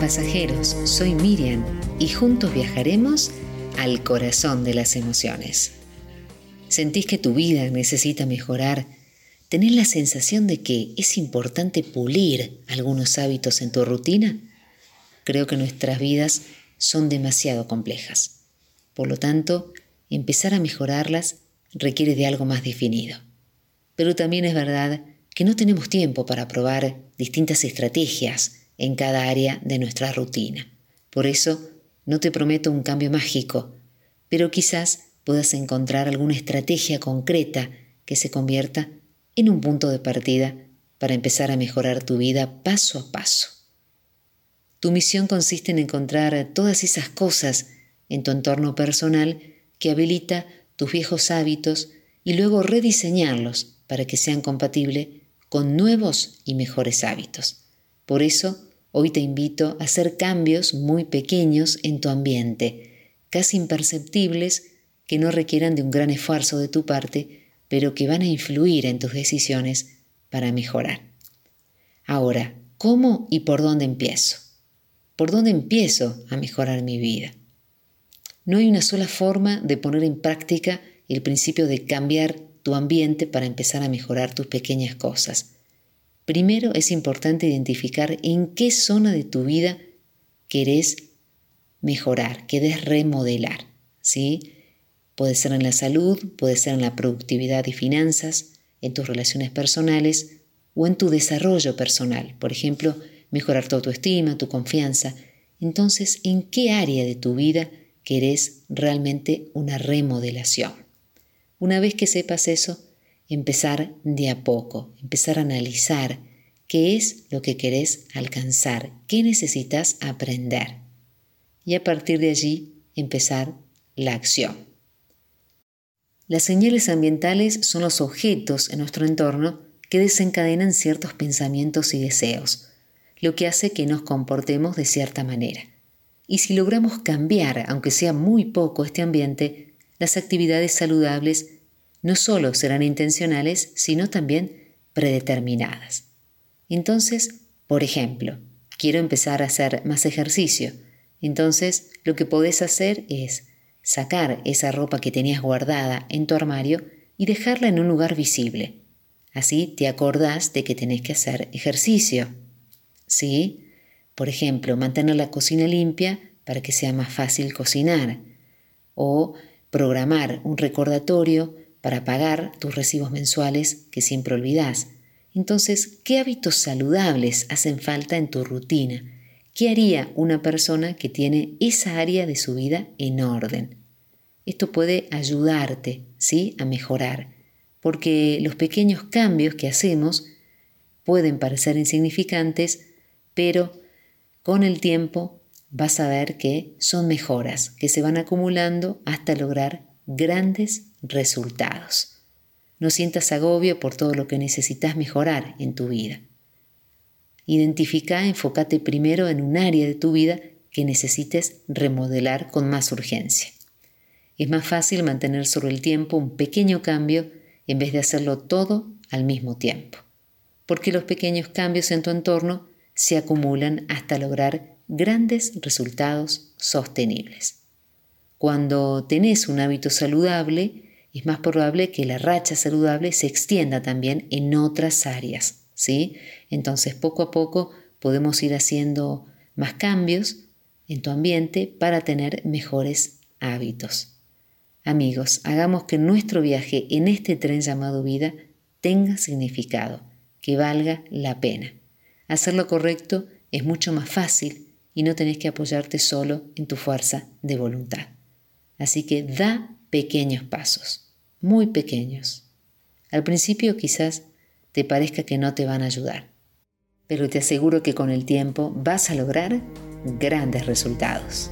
pasajeros, soy Miriam y juntos viajaremos al corazón de las emociones. ¿Sentís que tu vida necesita mejorar? ¿Tenés la sensación de que es importante pulir algunos hábitos en tu rutina? Creo que nuestras vidas son demasiado complejas. Por lo tanto, empezar a mejorarlas requiere de algo más definido. Pero también es verdad que no tenemos tiempo para probar distintas estrategias en cada área de nuestra rutina. Por eso, no te prometo un cambio mágico, pero quizás puedas encontrar alguna estrategia concreta que se convierta en un punto de partida para empezar a mejorar tu vida paso a paso. Tu misión consiste en encontrar todas esas cosas en tu entorno personal que habilita tus viejos hábitos y luego rediseñarlos para que sean compatibles con nuevos y mejores hábitos. Por eso, hoy te invito a hacer cambios muy pequeños en tu ambiente, casi imperceptibles, que no requieran de un gran esfuerzo de tu parte, pero que van a influir en tus decisiones para mejorar. Ahora, ¿cómo y por dónde empiezo? ¿Por dónde empiezo a mejorar mi vida? No hay una sola forma de poner en práctica el principio de cambiar tu ambiente para empezar a mejorar tus pequeñas cosas. Primero es importante identificar en qué zona de tu vida querés mejorar, querés remodelar. ¿sí? Puede ser en la salud, puede ser en la productividad y finanzas, en tus relaciones personales o en tu desarrollo personal. Por ejemplo, mejorar tu autoestima, tu confianza. Entonces, ¿en qué área de tu vida querés realmente una remodelación? Una vez que sepas eso, empezar de a poco, empezar a analizar qué es lo que querés alcanzar, qué necesitas aprender. Y a partir de allí, empezar la acción. Las señales ambientales son los objetos en nuestro entorno que desencadenan ciertos pensamientos y deseos, lo que hace que nos comportemos de cierta manera. Y si logramos cambiar, aunque sea muy poco, este ambiente, las actividades saludables no solo serán intencionales, sino también predeterminadas. Entonces, por ejemplo, quiero empezar a hacer más ejercicio. Entonces, lo que podés hacer es sacar esa ropa que tenías guardada en tu armario y dejarla en un lugar visible. Así te acordás de que tenés que hacer ejercicio. ¿Sí? Por ejemplo, mantener la cocina limpia para que sea más fácil cocinar. O programar un recordatorio para pagar tus recibos mensuales que siempre olvidas. Entonces, ¿qué hábitos saludables hacen falta en tu rutina? ¿Qué haría una persona que tiene esa área de su vida en orden? Esto puede ayudarte, ¿sí? a mejorar, porque los pequeños cambios que hacemos pueden parecer insignificantes, pero con el tiempo vas a ver que son mejoras que se van acumulando hasta lograr grandes resultados. No sientas agobio por todo lo que necesitas mejorar en tu vida. Identifica, enfócate primero en un área de tu vida que necesites remodelar con más urgencia. Es más fácil mantener sobre el tiempo un pequeño cambio en vez de hacerlo todo al mismo tiempo, porque los pequeños cambios en tu entorno se acumulan hasta lograr grandes resultados sostenibles. Cuando tenés un hábito saludable, es más probable que la racha saludable se extienda también en otras áreas, ¿sí? Entonces, poco a poco podemos ir haciendo más cambios en tu ambiente para tener mejores hábitos. Amigos, hagamos que nuestro viaje en este tren llamado vida tenga significado, que valga la pena. Hacer lo correcto es mucho más fácil y no tenés que apoyarte solo en tu fuerza de voluntad. Así que da pequeños pasos, muy pequeños. Al principio quizás te parezca que no te van a ayudar, pero te aseguro que con el tiempo vas a lograr grandes resultados.